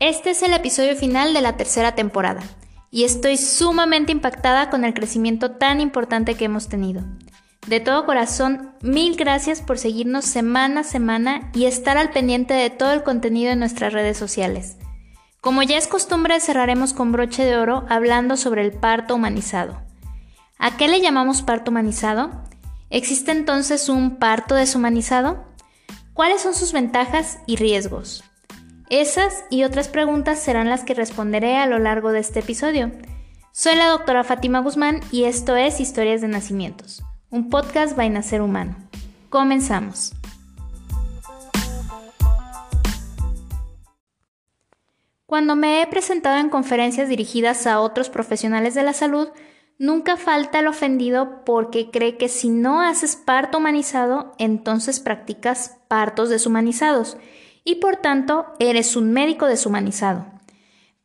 Este es el episodio final de la tercera temporada y estoy sumamente impactada con el crecimiento tan importante que hemos tenido. De todo corazón, mil gracias por seguirnos semana a semana y estar al pendiente de todo el contenido en nuestras redes sociales. Como ya es costumbre, cerraremos con broche de oro hablando sobre el parto humanizado. ¿A qué le llamamos parto humanizado? ¿Existe entonces un parto deshumanizado? ¿Cuáles son sus ventajas y riesgos? Esas y otras preguntas serán las que responderé a lo largo de este episodio. Soy la doctora Fátima Guzmán y esto es Historias de Nacimientos, un podcast by Nacer Humano. Comenzamos. Cuando me he presentado en conferencias dirigidas a otros profesionales de la salud, nunca falta el ofendido porque cree que si no haces parto humanizado, entonces practicas partos deshumanizados y por tanto eres un médico deshumanizado.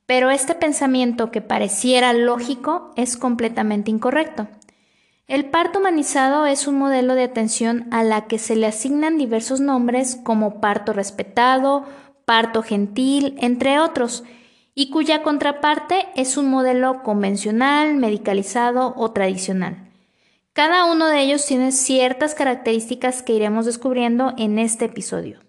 Pero este pensamiento que pareciera lógico es completamente incorrecto. El parto humanizado es un modelo de atención a la que se le asignan diversos nombres como parto respetado, parto gentil, entre otros, y cuya contraparte es un modelo convencional, medicalizado o tradicional. Cada uno de ellos tiene ciertas características que iremos descubriendo en este episodio.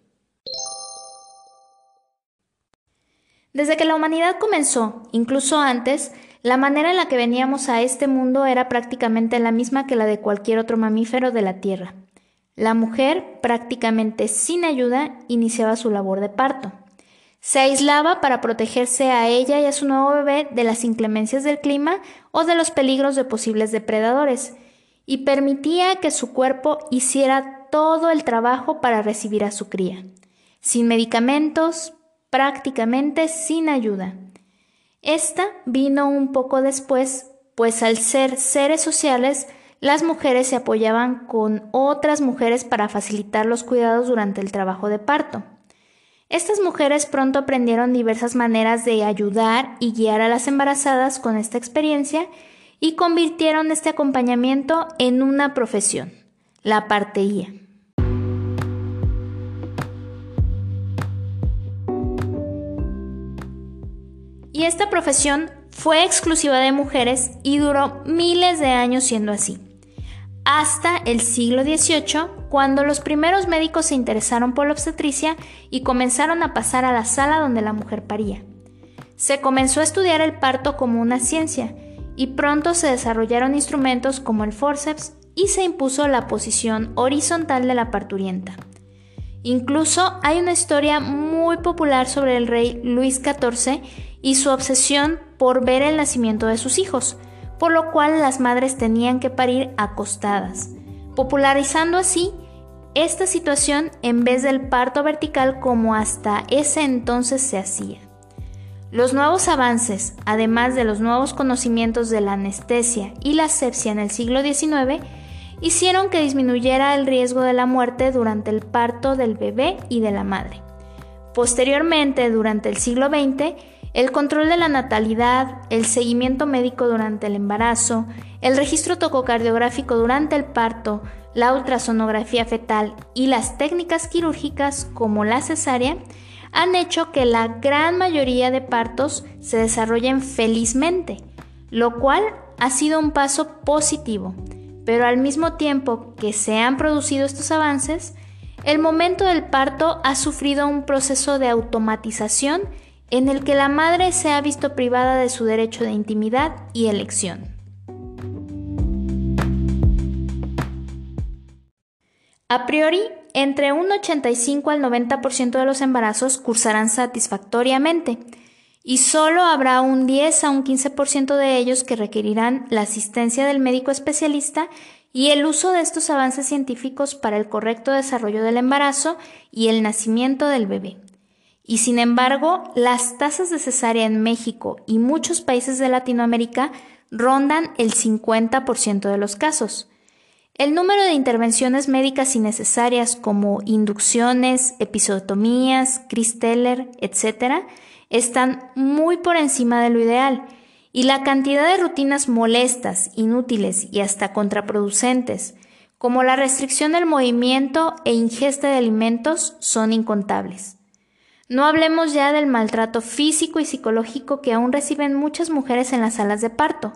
Desde que la humanidad comenzó, incluso antes, la manera en la que veníamos a este mundo era prácticamente la misma que la de cualquier otro mamífero de la Tierra. La mujer, prácticamente sin ayuda, iniciaba su labor de parto. Se aislaba para protegerse a ella y a su nuevo bebé de las inclemencias del clima o de los peligros de posibles depredadores, y permitía que su cuerpo hiciera todo el trabajo para recibir a su cría, sin medicamentos, prácticamente sin ayuda. Esta vino un poco después, pues al ser seres sociales, las mujeres se apoyaban con otras mujeres para facilitar los cuidados durante el trabajo de parto. Estas mujeres pronto aprendieron diversas maneras de ayudar y guiar a las embarazadas con esta experiencia y convirtieron este acompañamiento en una profesión, la parteía. Y esta profesión fue exclusiva de mujeres y duró miles de años siendo así hasta el siglo XVIII, cuando los primeros médicos se interesaron por la obstetricia y comenzaron a pasar a la sala donde la mujer paría. Se comenzó a estudiar el parto como una ciencia y pronto se desarrollaron instrumentos como el forceps y se impuso la posición horizontal de la parturienta. Incluso hay una historia muy popular sobre el rey Luis XIV y su obsesión por ver el nacimiento de sus hijos, por lo cual las madres tenían que parir acostadas, popularizando así esta situación en vez del parto vertical como hasta ese entonces se hacía. Los nuevos avances, además de los nuevos conocimientos de la anestesia y la asepsia en el siglo XIX, hicieron que disminuyera el riesgo de la muerte durante el parto del bebé y de la madre. Posteriormente, durante el siglo XX, el control de la natalidad, el seguimiento médico durante el embarazo, el registro tococardiográfico durante el parto, la ultrasonografía fetal y las técnicas quirúrgicas como la cesárea han hecho que la gran mayoría de partos se desarrollen felizmente, lo cual ha sido un paso positivo. Pero al mismo tiempo que se han producido estos avances, el momento del parto ha sufrido un proceso de automatización en el que la madre se ha visto privada de su derecho de intimidad y elección. A priori, entre un 85 al 90% de los embarazos cursarán satisfactoriamente y solo habrá un 10 a un 15% de ellos que requerirán la asistencia del médico especialista y el uso de estos avances científicos para el correcto desarrollo del embarazo y el nacimiento del bebé. Y sin embargo, las tasas de cesárea en México y muchos países de Latinoamérica rondan el 50% de los casos. El número de intervenciones médicas innecesarias como inducciones, episotomías, Christeller, etc., están muy por encima de lo ideal y la cantidad de rutinas molestas, inútiles y hasta contraproducentes, como la restricción del movimiento e ingesta de alimentos, son incontables. No hablemos ya del maltrato físico y psicológico que aún reciben muchas mujeres en las salas de parto,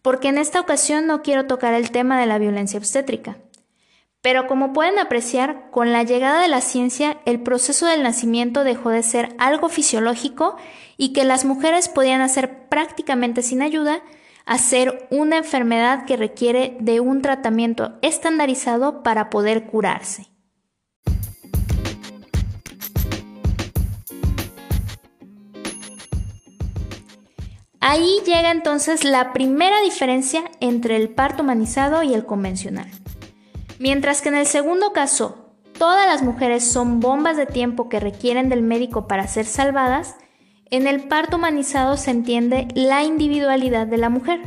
porque en esta ocasión no quiero tocar el tema de la violencia obstétrica. Pero como pueden apreciar, con la llegada de la ciencia, el proceso del nacimiento dejó de ser algo fisiológico y que las mujeres podían hacer prácticamente sin ayuda a ser una enfermedad que requiere de un tratamiento estandarizado para poder curarse. Ahí llega entonces la primera diferencia entre el parto humanizado y el convencional. Mientras que en el segundo caso, todas las mujeres son bombas de tiempo que requieren del médico para ser salvadas, en el parto humanizado se entiende la individualidad de la mujer,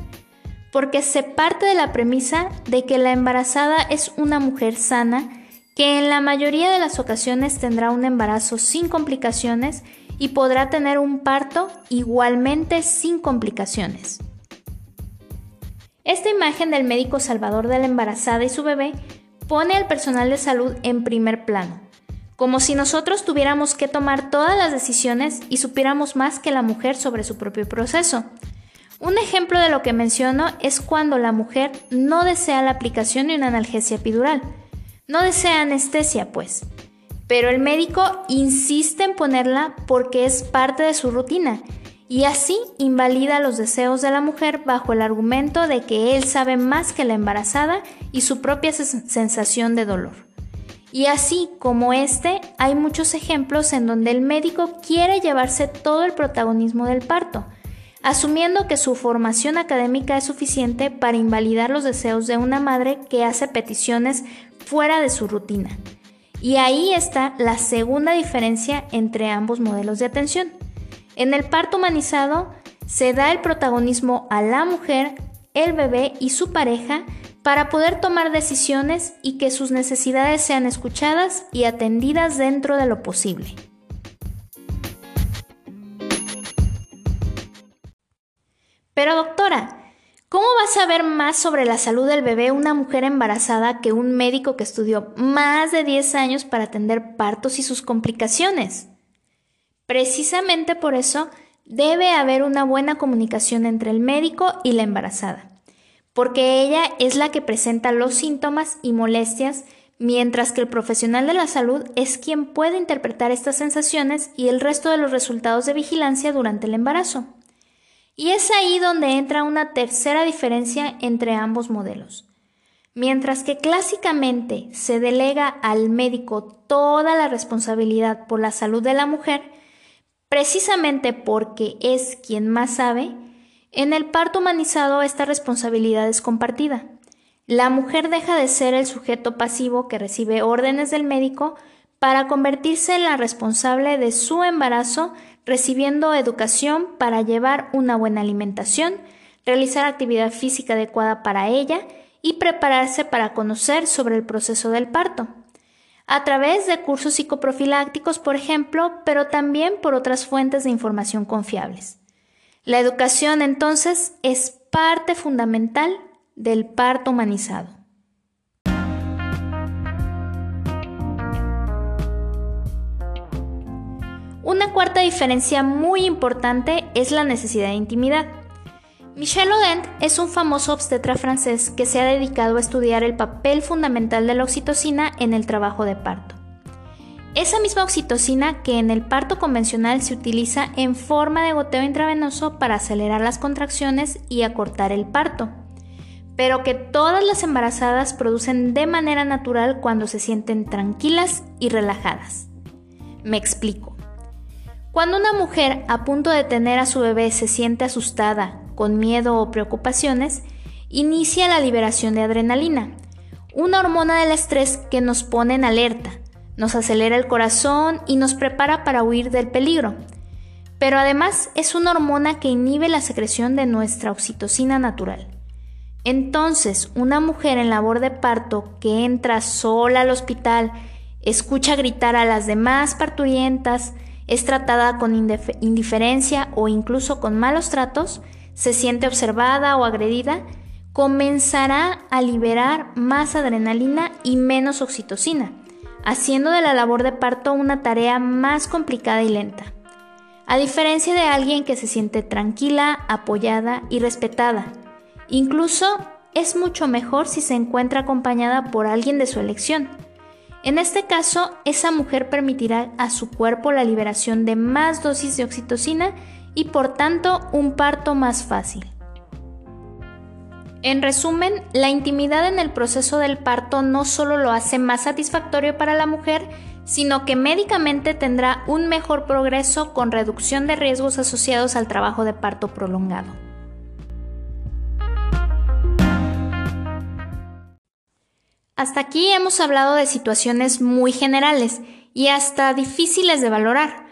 porque se parte de la premisa de que la embarazada es una mujer sana que en la mayoría de las ocasiones tendrá un embarazo sin complicaciones y podrá tener un parto igualmente sin complicaciones. Esta imagen del médico salvador de la embarazada y su bebé pone al personal de salud en primer plano, como si nosotros tuviéramos que tomar todas las decisiones y supiéramos más que la mujer sobre su propio proceso. Un ejemplo de lo que menciono es cuando la mujer no desea la aplicación de una analgesia epidural. No desea anestesia, pues. Pero el médico insiste en ponerla porque es parte de su rutina y así invalida los deseos de la mujer bajo el argumento de que él sabe más que la embarazada y su propia sensación de dolor. Y así como este, hay muchos ejemplos en donde el médico quiere llevarse todo el protagonismo del parto, asumiendo que su formación académica es suficiente para invalidar los deseos de una madre que hace peticiones fuera de su rutina. Y ahí está la segunda diferencia entre ambos modelos de atención. En el parto humanizado se da el protagonismo a la mujer, el bebé y su pareja para poder tomar decisiones y que sus necesidades sean escuchadas y atendidas dentro de lo posible. Pero doctora, ¿cómo va a saber más sobre la salud del bebé una mujer embarazada que un médico que estudió más de 10 años para atender partos y sus complicaciones? Precisamente por eso debe haber una buena comunicación entre el médico y la embarazada, porque ella es la que presenta los síntomas y molestias, mientras que el profesional de la salud es quien puede interpretar estas sensaciones y el resto de los resultados de vigilancia durante el embarazo. Y es ahí donde entra una tercera diferencia entre ambos modelos. Mientras que clásicamente se delega al médico toda la responsabilidad por la salud de la mujer, Precisamente porque es quien más sabe, en el parto humanizado esta responsabilidad es compartida. La mujer deja de ser el sujeto pasivo que recibe órdenes del médico para convertirse en la responsable de su embarazo, recibiendo educación para llevar una buena alimentación, realizar actividad física adecuada para ella y prepararse para conocer sobre el proceso del parto a través de cursos psicoprofilácticos, por ejemplo, pero también por otras fuentes de información confiables. La educación entonces es parte fundamental del parto humanizado. Una cuarta diferencia muy importante es la necesidad de intimidad. Michel Odent es un famoso obstetra francés que se ha dedicado a estudiar el papel fundamental de la oxitocina en el trabajo de parto. Esa misma oxitocina que en el parto convencional se utiliza en forma de goteo intravenoso para acelerar las contracciones y acortar el parto, pero que todas las embarazadas producen de manera natural cuando se sienten tranquilas y relajadas. Me explico. Cuando una mujer a punto de tener a su bebé se siente asustada, con miedo o preocupaciones, inicia la liberación de adrenalina, una hormona del estrés que nos pone en alerta, nos acelera el corazón y nos prepara para huir del peligro. Pero además es una hormona que inhibe la secreción de nuestra oxitocina natural. Entonces, una mujer en labor de parto que entra sola al hospital, escucha gritar a las demás parturientas, es tratada con indiferencia o incluso con malos tratos, se siente observada o agredida, comenzará a liberar más adrenalina y menos oxitocina, haciendo de la labor de parto una tarea más complicada y lenta. A diferencia de alguien que se siente tranquila, apoyada y respetada. Incluso es mucho mejor si se encuentra acompañada por alguien de su elección. En este caso, esa mujer permitirá a su cuerpo la liberación de más dosis de oxitocina y por tanto un parto más fácil. En resumen, la intimidad en el proceso del parto no solo lo hace más satisfactorio para la mujer, sino que médicamente tendrá un mejor progreso con reducción de riesgos asociados al trabajo de parto prolongado. Hasta aquí hemos hablado de situaciones muy generales y hasta difíciles de valorar.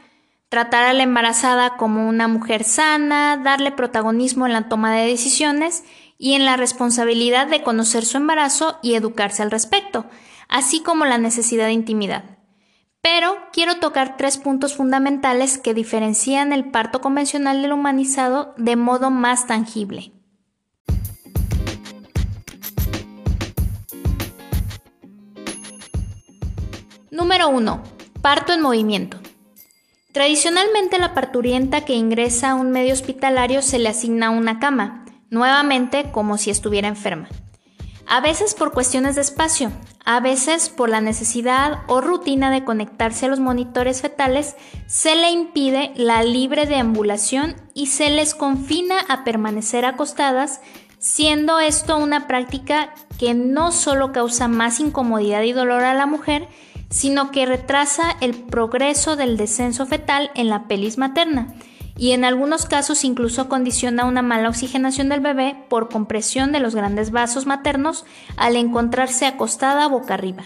Tratar a la embarazada como una mujer sana, darle protagonismo en la toma de decisiones y en la responsabilidad de conocer su embarazo y educarse al respecto, así como la necesidad de intimidad. Pero quiero tocar tres puntos fundamentales que diferencian el parto convencional del humanizado de modo más tangible. Número 1. Parto en movimiento. Tradicionalmente la parturienta que ingresa a un medio hospitalario se le asigna una cama, nuevamente como si estuviera enferma. A veces por cuestiones de espacio, a veces por la necesidad o rutina de conectarse a los monitores fetales, se le impide la libre deambulación y se les confina a permanecer acostadas, siendo esto una práctica que no solo causa más incomodidad y dolor a la mujer, sino que retrasa el progreso del descenso fetal en la pelis materna y en algunos casos incluso condiciona una mala oxigenación del bebé por compresión de los grandes vasos maternos al encontrarse acostada boca arriba.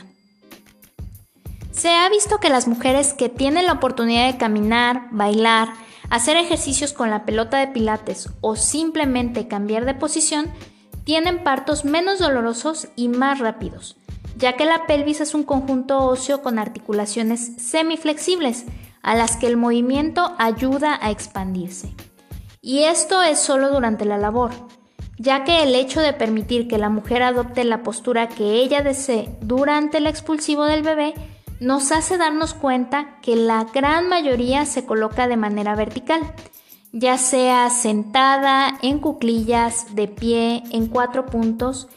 Se ha visto que las mujeres que tienen la oportunidad de caminar, bailar, hacer ejercicios con la pelota de pilates o simplemente cambiar de posición, tienen partos menos dolorosos y más rápidos, ya que la pelvis es un conjunto óseo con articulaciones semiflexibles, a las que el movimiento ayuda a expandirse. Y esto es solo durante la labor, ya que el hecho de permitir que la mujer adopte la postura que ella desee durante el expulsivo del bebé nos hace darnos cuenta que la gran mayoría se coloca de manera vertical, ya sea sentada, en cuclillas, de pie, en cuatro puntos,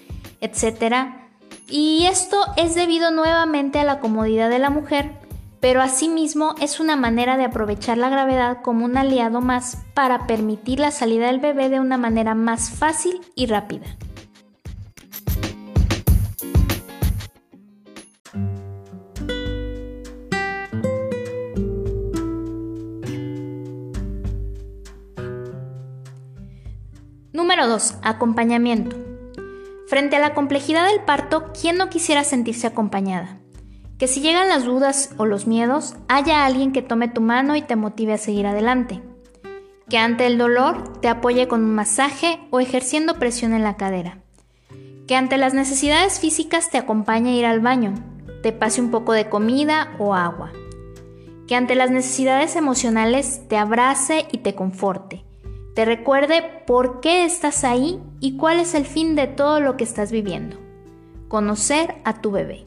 etc. Y esto es debido nuevamente a la comodidad de la mujer pero asimismo es una manera de aprovechar la gravedad como un aliado más para permitir la salida del bebé de una manera más fácil y rápida. Número 2. Acompañamiento. Frente a la complejidad del parto, ¿quién no quisiera sentirse acompañada? Que si llegan las dudas o los miedos, haya alguien que tome tu mano y te motive a seguir adelante. Que ante el dolor te apoye con un masaje o ejerciendo presión en la cadera. Que ante las necesidades físicas te acompañe a ir al baño, te pase un poco de comida o agua. Que ante las necesidades emocionales te abrace y te conforte. Te recuerde por qué estás ahí y cuál es el fin de todo lo que estás viviendo. Conocer a tu bebé.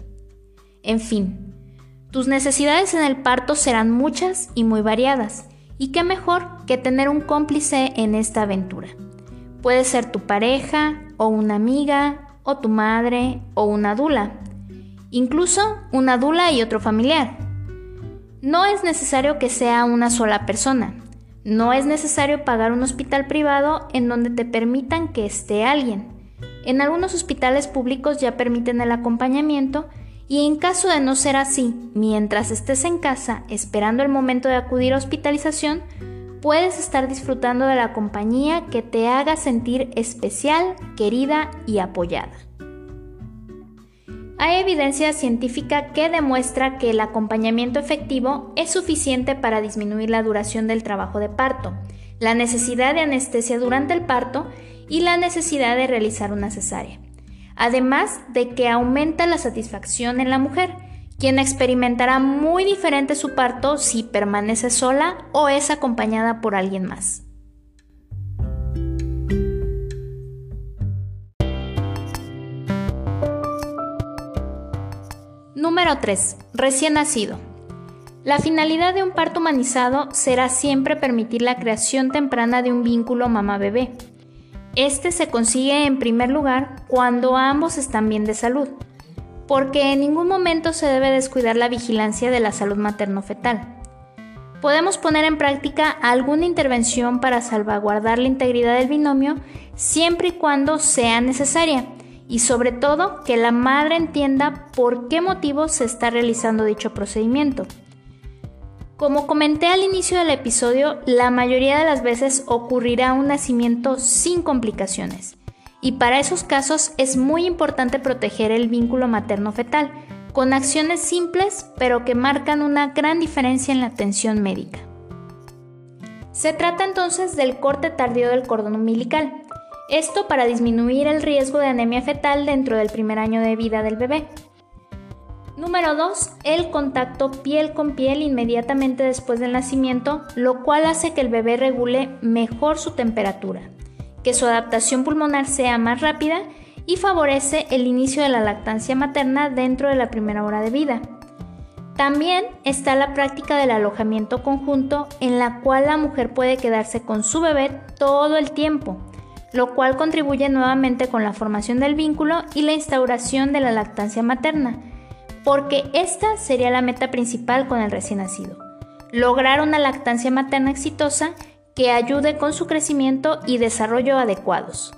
En fin, tus necesidades en el parto serán muchas y muy variadas, y qué mejor que tener un cómplice en esta aventura. Puede ser tu pareja, o una amiga, o tu madre, o una dula, incluso una dula y otro familiar. No es necesario que sea una sola persona, no es necesario pagar un hospital privado en donde te permitan que esté alguien. En algunos hospitales públicos ya permiten el acompañamiento y en caso de no ser así, mientras estés en casa esperando el momento de acudir a hospitalización, puedes estar disfrutando de la compañía que te haga sentir especial, querida y apoyada. Hay evidencia científica que demuestra que el acompañamiento efectivo es suficiente para disminuir la duración del trabajo de parto, la necesidad de anestesia durante el parto y la necesidad de realizar una cesárea además de que aumenta la satisfacción en la mujer, quien experimentará muy diferente su parto si permanece sola o es acompañada por alguien más. Número 3. Recién nacido. La finalidad de un parto humanizado será siempre permitir la creación temprana de un vínculo mamá-bebé. Este se consigue en primer lugar cuando ambos están bien de salud, porque en ningún momento se debe descuidar la vigilancia de la salud materno-fetal. Podemos poner en práctica alguna intervención para salvaguardar la integridad del binomio siempre y cuando sea necesaria y sobre todo que la madre entienda por qué motivo se está realizando dicho procedimiento. Como comenté al inicio del episodio, la mayoría de las veces ocurrirá un nacimiento sin complicaciones y para esos casos es muy importante proteger el vínculo materno-fetal con acciones simples pero que marcan una gran diferencia en la atención médica. Se trata entonces del corte tardío del cordón umbilical, esto para disminuir el riesgo de anemia fetal dentro del primer año de vida del bebé. Número 2. El contacto piel con piel inmediatamente después del nacimiento, lo cual hace que el bebé regule mejor su temperatura, que su adaptación pulmonar sea más rápida y favorece el inicio de la lactancia materna dentro de la primera hora de vida. También está la práctica del alojamiento conjunto en la cual la mujer puede quedarse con su bebé todo el tiempo, lo cual contribuye nuevamente con la formación del vínculo y la instauración de la lactancia materna, porque esta sería la meta principal con el recién nacido, lograr una lactancia materna exitosa que ayude con su crecimiento y desarrollo adecuados.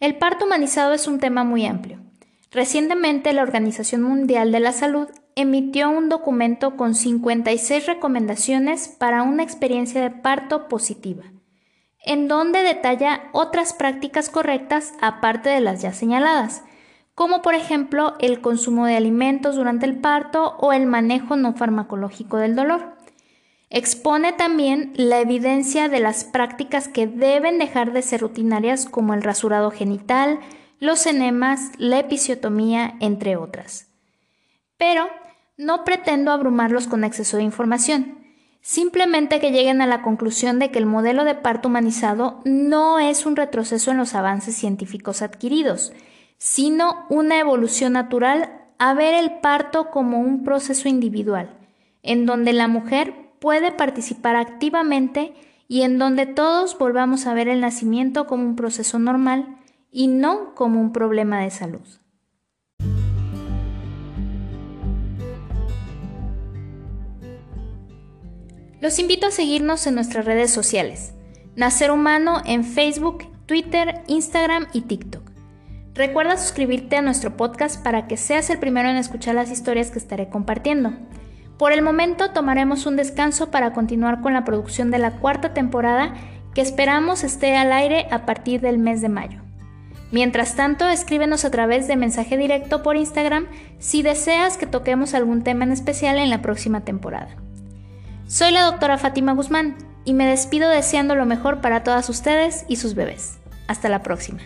El parto humanizado es un tema muy amplio. Recientemente la Organización Mundial de la Salud emitió un documento con 56 recomendaciones para una experiencia de parto positiva, en donde detalla otras prácticas correctas aparte de las ya señaladas, como por ejemplo el consumo de alimentos durante el parto o el manejo no farmacológico del dolor. Expone también la evidencia de las prácticas que deben dejar de ser rutinarias como el rasurado genital, los enemas, la episiotomía, entre otras. Pero no pretendo abrumarlos con exceso de información, simplemente que lleguen a la conclusión de que el modelo de parto humanizado no es un retroceso en los avances científicos adquiridos, sino una evolución natural a ver el parto como un proceso individual, en donde la mujer puede participar activamente y en donde todos volvamos a ver el nacimiento como un proceso normal y no como un problema de salud. Los invito a seguirnos en nuestras redes sociales. Nacer Humano en Facebook, Twitter, Instagram y TikTok. Recuerda suscribirte a nuestro podcast para que seas el primero en escuchar las historias que estaré compartiendo. Por el momento tomaremos un descanso para continuar con la producción de la cuarta temporada que esperamos esté al aire a partir del mes de mayo. Mientras tanto, escríbenos a través de mensaje directo por Instagram si deseas que toquemos algún tema en especial en la próxima temporada. Soy la doctora Fátima Guzmán y me despido deseando lo mejor para todas ustedes y sus bebés. Hasta la próxima.